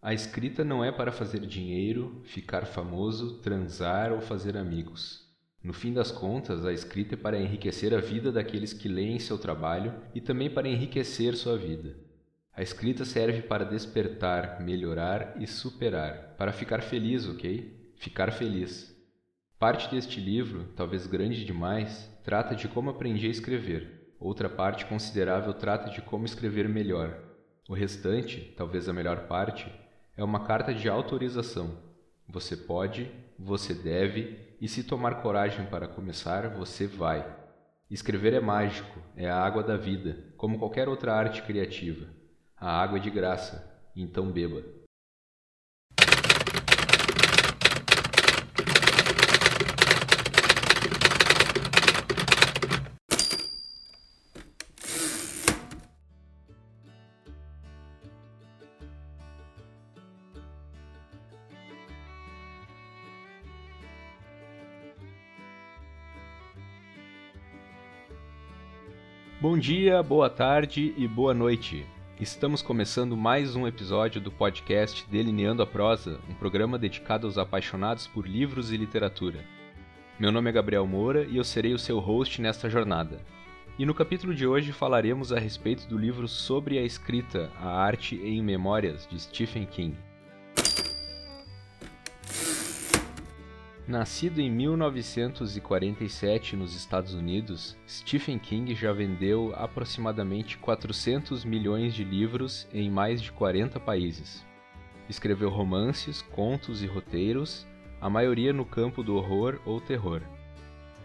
A escrita não é para fazer dinheiro, ficar famoso, transar ou fazer amigos. No fim das contas, a escrita é para enriquecer a vida daqueles que leem seu trabalho e também para enriquecer sua vida. A escrita serve para despertar, melhorar e superar, para ficar feliz, ok? Ficar feliz. Parte deste livro, talvez grande demais, trata de como aprendi a escrever. Outra parte considerável trata de como escrever melhor. O restante, talvez a melhor parte, é uma carta de autorização. Você pode, você deve, e se tomar coragem para começar, você vai. Escrever é mágico, é a água da vida, como qualquer outra arte criativa. A água é de graça, então beba. Bom dia, boa tarde e boa noite. Estamos começando mais um episódio do podcast Delineando a Prosa, um programa dedicado aos apaixonados por livros e literatura. Meu nome é Gabriel Moura e eu serei o seu host nesta jornada. E no capítulo de hoje falaremos a respeito do livro Sobre a Escrita, a Arte em Memórias, de Stephen King. Nascido em 1947 nos Estados Unidos, Stephen King já vendeu aproximadamente 400 milhões de livros em mais de 40 países. Escreveu romances, contos e roteiros, a maioria no campo do horror ou terror.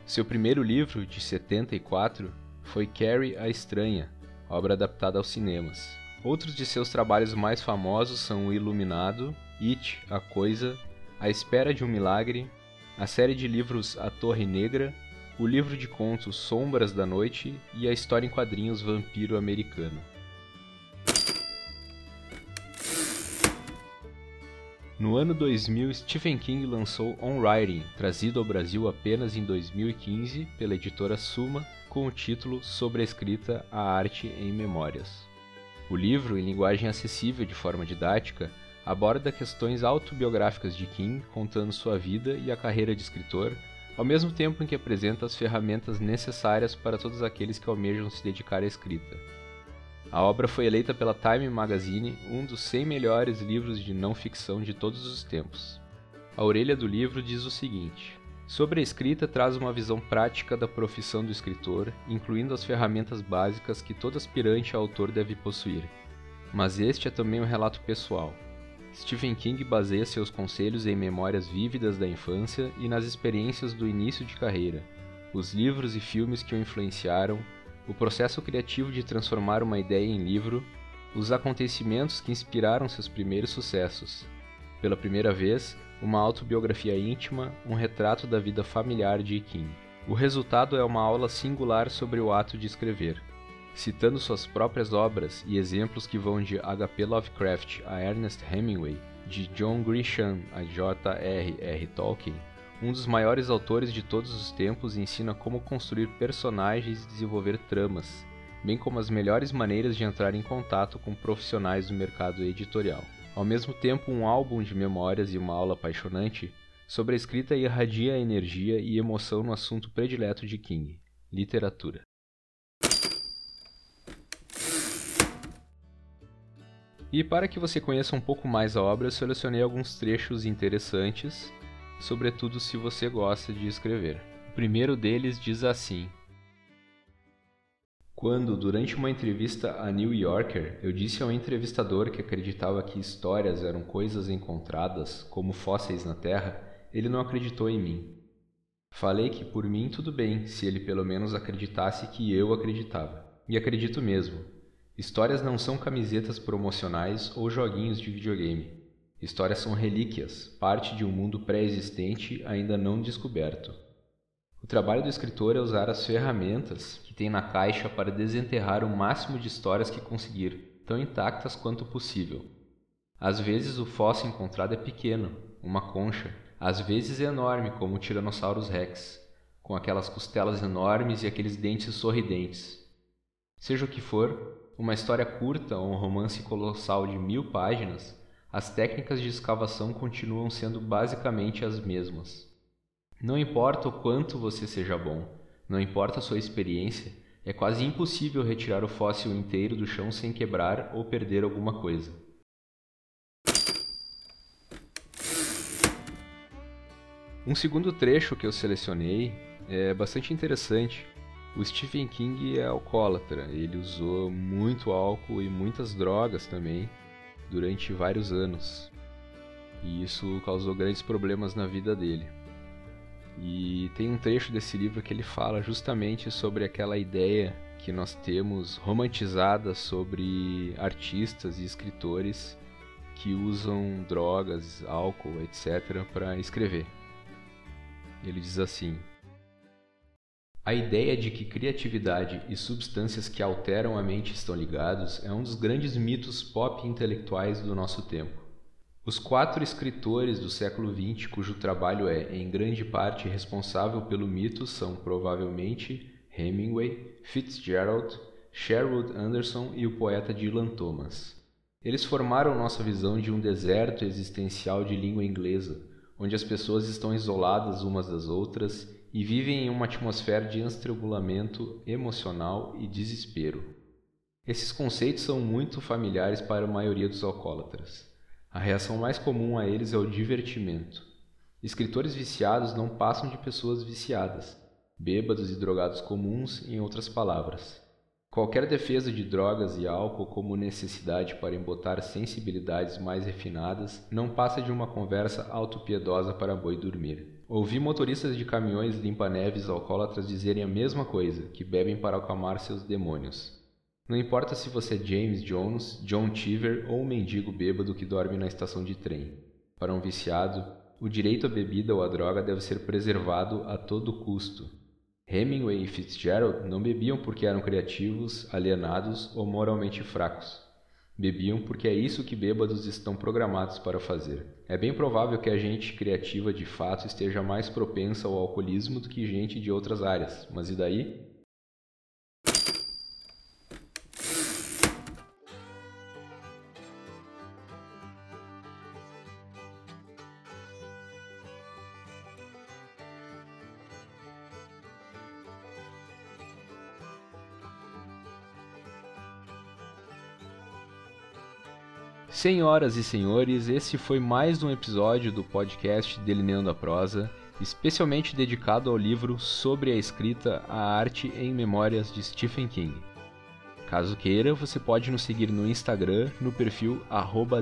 Seu primeiro livro, de 74, foi Carrie a Estranha, obra adaptada aos cinemas. Outros de seus trabalhos mais famosos são O Iluminado, It, A Coisa, A Espera de um Milagre a série de livros A Torre Negra, o livro de contos Sombras da Noite e a história em quadrinhos Vampiro Americano. No ano 2000, Stephen King lançou On Writing, trazido ao Brasil apenas em 2015 pela editora Suma, com o título Sobre a Escrita, a Arte em Memórias. O livro, em linguagem acessível de forma didática, aborda questões autobiográficas de King, contando sua vida e a carreira de escritor, ao mesmo tempo em que apresenta as ferramentas necessárias para todos aqueles que almejam se dedicar à escrita. A obra foi eleita pela Time Magazine um dos 100 melhores livros de não ficção de todos os tempos. A orelha do livro diz o seguinte: Sobre a escrita traz uma visão prática da profissão do escritor, incluindo as ferramentas básicas que todo aspirante a autor deve possuir. Mas este é também um relato pessoal, Stephen King baseia seus conselhos em memórias vívidas da infância e nas experiências do início de carreira, os livros e filmes que o influenciaram, o processo criativo de transformar uma ideia em livro, os acontecimentos que inspiraram seus primeiros sucessos. Pela primeira vez, uma autobiografia íntima, um retrato da vida familiar de King. O resultado é uma aula singular sobre o ato de escrever citando suas próprias obras e exemplos que vão de H.P. Lovecraft a Ernest Hemingway, de John Grisham a J.R.R. Tolkien, um dos maiores autores de todos os tempos ensina como construir personagens e desenvolver tramas, bem como as melhores maneiras de entrar em contato com profissionais do mercado editorial. Ao mesmo tempo, um álbum de memórias e uma aula apaixonante sobre a escrita irradia energia e emoção no assunto predileto de King, literatura. E para que você conheça um pouco mais a obra, eu selecionei alguns trechos interessantes, sobretudo se você gosta de escrever. O primeiro deles diz assim: Quando, durante uma entrevista a New Yorker, eu disse ao entrevistador que acreditava que histórias eram coisas encontradas, como fósseis na Terra, ele não acreditou em mim. Falei que por mim tudo bem, se ele pelo menos acreditasse que eu acreditava. E acredito mesmo. Histórias não são camisetas promocionais ou joguinhos de videogame. Histórias são relíquias, parte de um mundo pré-existente ainda não descoberto. O trabalho do escritor é usar as ferramentas que tem na caixa para desenterrar o máximo de histórias que conseguir, tão intactas quanto possível. Às vezes o fóssil encontrado é pequeno, uma concha, às vezes é enorme, como o Tyrannosaurus rex, com aquelas costelas enormes e aqueles dentes sorridentes. Seja o que for, uma história curta ou um romance colossal de mil páginas, as técnicas de escavação continuam sendo basicamente as mesmas. Não importa o quanto você seja bom, não importa a sua experiência, é quase impossível retirar o fóssil inteiro do chão sem quebrar ou perder alguma coisa. Um segundo trecho que eu selecionei é bastante interessante. O Stephen King é alcoólatra, ele usou muito álcool e muitas drogas também durante vários anos. E isso causou grandes problemas na vida dele. E tem um trecho desse livro que ele fala justamente sobre aquela ideia que nós temos romantizada sobre artistas e escritores que usam drogas, álcool, etc., para escrever. Ele diz assim: A ideia de que criatividade e substâncias que alteram a mente estão ligados é um dos grandes mitos pop intelectuais do nosso tempo. Os quatro escritores do século XX cujo trabalho é, em grande parte, responsável pelo mito são provavelmente Hemingway, Fitzgerald, Sherwood Anderson e o poeta Dylan Thomas. Eles formaram nossa visão de um deserto existencial de língua inglesa, onde as pessoas estão isoladas umas das outras e vivem em uma atmosfera de estrangulamento emocional e desespero. Esses conceitos são muito familiares para a maioria dos alcoólatras. A reação mais comum a eles é o divertimento. Escritores viciados não passam de pessoas viciadas, bêbados e drogados comuns, em outras palavras. Qualquer defesa de drogas e álcool como necessidade para embotar sensibilidades mais refinadas não passa de uma conversa autopiedosa para boi dormir. Ouvi motoristas de caminhões limpa-neves alcoólatras dizerem a mesma coisa, que bebem para acalmar seus demônios. Não importa se você é James Jones, John Cheever ou um mendigo bêbado que dorme na estação de trem. Para um viciado, o direito à bebida ou à droga deve ser preservado a todo custo. Hemingway e Fitzgerald não bebiam porque eram criativos, alienados ou moralmente fracos. Bebiam porque é isso que bêbados estão programados para fazer. É bem provável que a gente criativa de fato esteja mais propensa ao alcoolismo do que gente de outras áreas, mas e daí? Senhoras e senhores, esse foi mais um episódio do podcast Delineando a Prosa, especialmente dedicado ao livro Sobre a Escrita, a Arte em Memórias de Stephen King. Caso queira, você pode nos seguir no Instagram no perfil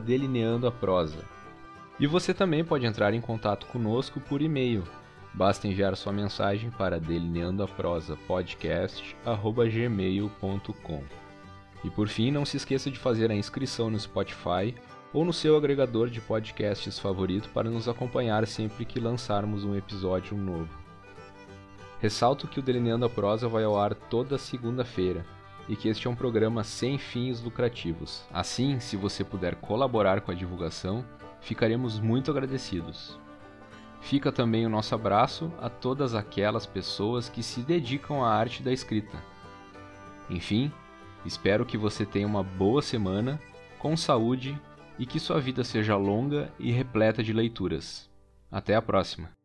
@delineandoaprosa. E você também pode entrar em contato conosco por e-mail. Basta enviar sua mensagem para delineandoaprosapodcast@gmail.com. E por fim, não se esqueça de fazer a inscrição no Spotify ou no seu agregador de podcasts favorito para nos acompanhar sempre que lançarmos um episódio novo. Ressalto que o Delineando a Prosa vai ao ar toda segunda-feira e que este é um programa sem fins lucrativos. Assim, se você puder colaborar com a divulgação, ficaremos muito agradecidos. Fica também o nosso abraço a todas aquelas pessoas que se dedicam à arte da escrita. Enfim, Espero que você tenha uma boa semana, com saúde e que sua vida seja longa e repleta de leituras. Até a próxima!